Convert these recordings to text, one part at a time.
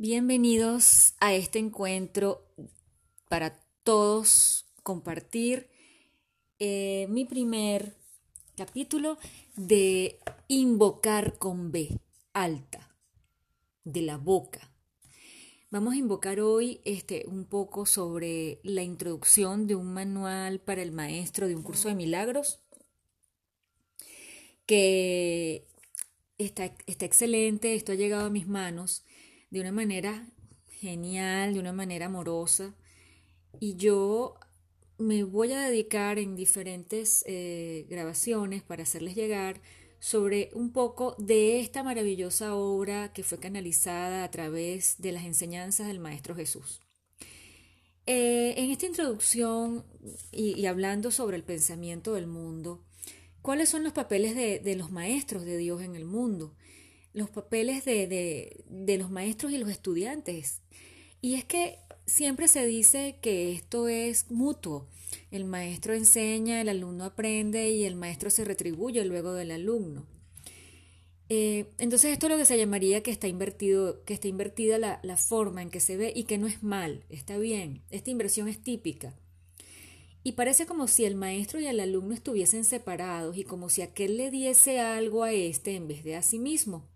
Bienvenidos a este encuentro para todos compartir eh, mi primer capítulo de invocar con B, alta, de la boca. Vamos a invocar hoy este, un poco sobre la introducción de un manual para el maestro de un curso de milagros que está, está excelente, esto ha llegado a mis manos de una manera genial, de una manera amorosa. Y yo me voy a dedicar en diferentes eh, grabaciones para hacerles llegar sobre un poco de esta maravillosa obra que fue canalizada a través de las enseñanzas del Maestro Jesús. Eh, en esta introducción y, hablando sobre el pensamiento del mundo, ¿cuáles son los papeles de los maestros de Dios en el mundo? Los papeles de, los maestros y los estudiantes. Y es que siempre se dice que esto es mutuo. El maestro enseña, el alumno aprende y el maestro se retribuye luego del alumno. Eh, entonces esto es lo que se llamaría que está invertido, que está invertida la, la forma en que se ve y que no es mal, está bien. Esta inversión es típica. Y parece como si el maestro y el alumno estuviesen separados y como si aquel le diese algo a éste en vez de a sí mismo.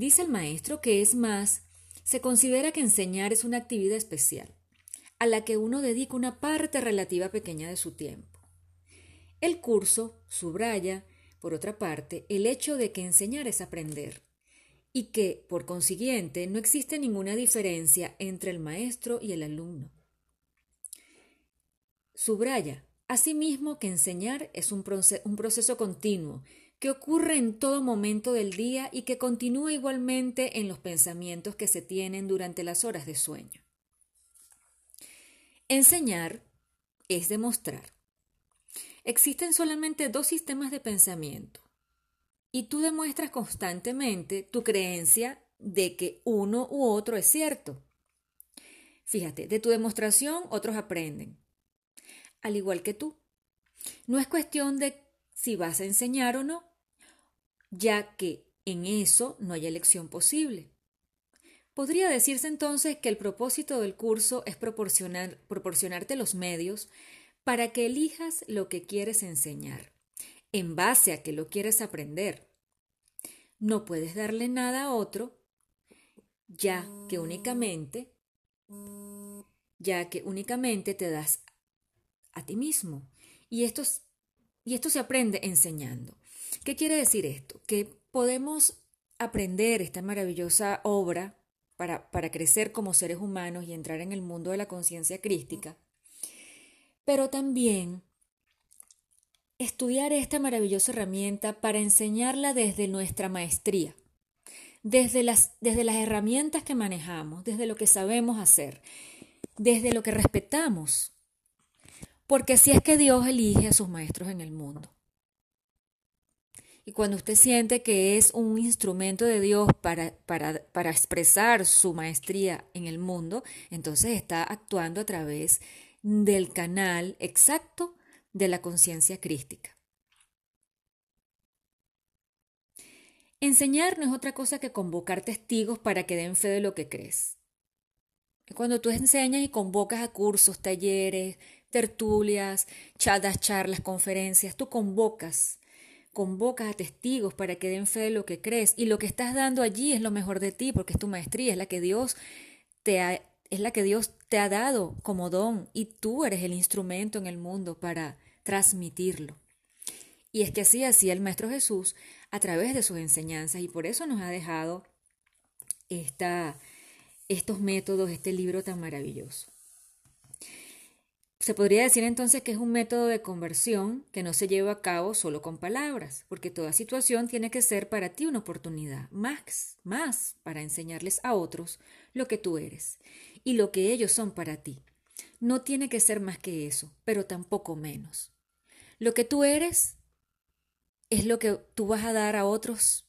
Dice el maestro que es más, se considera que enseñar es una actividad especial, a la que uno dedica una parte relativa pequeña de su tiempo. El curso subraya, por otra parte, el hecho de que enseñar es aprender, y que, por consiguiente, no existe ninguna diferencia entre el maestro y el alumno. Subraya, asimismo, que enseñar es un, proceso continuo que ocurre en todo momento del día y que continúa igualmente en los pensamientos que se tienen durante las horas de sueño. Enseñar es demostrar. Existen solamente dos sistemas de pensamiento y tú demuestras constantemente tu creencia de que uno u otro es cierto. Fíjate, de tu demostración otros aprenden, al igual que tú. No es cuestión de si vas a enseñar o no, ya que en eso no hay elección posible. Podría decirse entonces que el propósito del curso es proporcionar, proporcionarte los medios para que elijas lo que quieres enseñar, en base a que lo quieres aprender. No puedes darle nada a otro, ya que únicamente, ya que únicamente te das a ti mismo. Y esto, y esto se aprende enseñando. ¿Qué quiere decir esto? Que podemos aprender esta maravillosa obra para, para crecer como seres humanos y entrar en el mundo de la conciencia crística, pero también estudiar esta maravillosa herramienta para enseñarla desde nuestra maestría, desde las, desde las herramientas que manejamos, desde lo que sabemos hacer, desde lo que respetamos, porque así es que Dios elige a sus maestros en el mundo. Y cuando usted siente que es un instrumento de Dios para, para, para expresar su maestría en el mundo, entonces está actuando a través del canal exacto de la conciencia crística. Enseñar no es otra cosa que convocar testigos para que den fe de lo que crees. Cuando tú enseñas y convocas a cursos, talleres, tertulias, chadas, charlas, conferencias, tú convocas convocas a testigos para que den fe de lo que crees y lo que estás dando allí es lo mejor de ti porque es tu maestría, es la que Dios te ha, es la que Dios te ha dado como don y tú eres el instrumento en el mundo para transmitirlo. Y es que así hacía el Maestro Jesús a través de sus enseñanzas y por eso nos ha dejado esta, estos métodos, este libro tan maravilloso. Se podría decir entonces que es un método de conversión que no se lleva a cabo solo con palabras, porque toda situación tiene que ser para ti una oportunidad, más, más para enseñarles a otros lo que tú eres y lo que ellos son para ti. No tiene que ser más que eso, pero tampoco menos. Lo que tú eres es lo que tú vas a dar a otros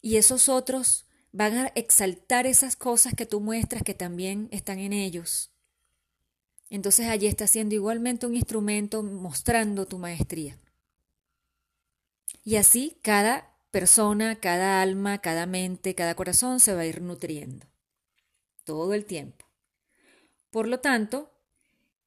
y esos otros van a exaltar esas cosas que tú muestras que también están en ellos entonces allí está siendo igualmente un instrumento mostrando tu maestría. Y así cada persona, cada alma, cada mente, cada corazón se va a ir nutriendo. todo el tiempo. Por lo tanto,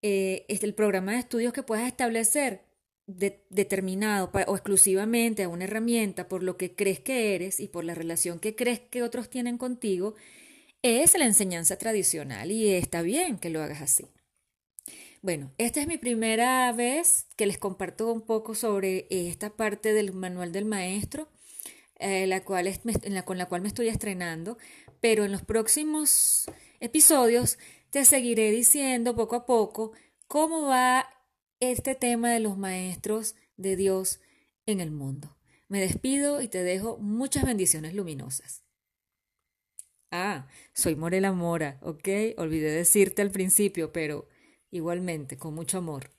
eh, el programa de estudios que puedas establecer determinado o exclusivamente a una herramienta por lo que crees que eres y por la relación que crees que otros tienen contigo, es la enseñanza tradicional y está bien que lo hagas así. Bueno, esta es mi primera vez que les comparto un poco sobre esta parte del manual del maestro, eh, la cual es, con la cual me estoy estrenando, pero en los próximos episodios te seguiré diciendo poco a poco cómo va este tema de los maestros de Dios en el mundo. Me despido y te dejo muchas bendiciones luminosas. Ah, soy Morela Mora, ¿ok? Olvidé decirte al principio, pero igualmente, con mucho amor.